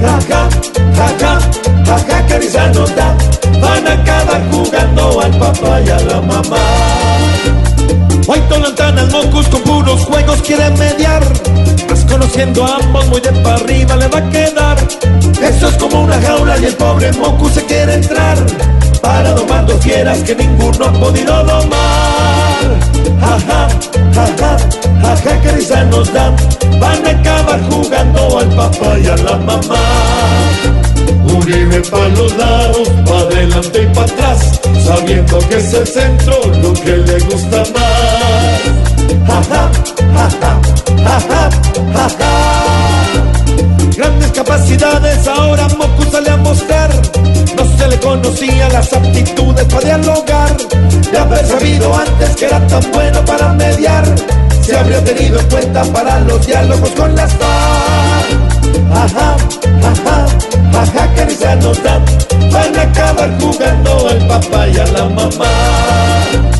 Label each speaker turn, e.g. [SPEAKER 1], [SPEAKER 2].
[SPEAKER 1] Jaja, jaja, jaja, que risa nos da. Van a acabar jugando al papá y a la mamá. White lantanas, mocos con puros juegos quieren mediar. Más conociendo a ambos, muy de para arriba le va a quedar. Eso es como una jaula y el pobre mocu se quiere entrar. Para domar dos fieras que ninguno ha podido domar. Jaja, jaja, jaja, que risa nos da. La mamá. Uribe pa' los lados, pa' adelante y pa' atrás, sabiendo que es el centro lo que le gusta más. Jaja, jaja, jaja, jaja. Grandes capacidades ahora Moku sale a mostrar. No se le conocía las aptitudes para dialogar. De haber sabido antes que era tan bueno para mediar, se habría tenido en cuenta para los diálogos con las FARC. Acabar jugando al papá y a la mamá.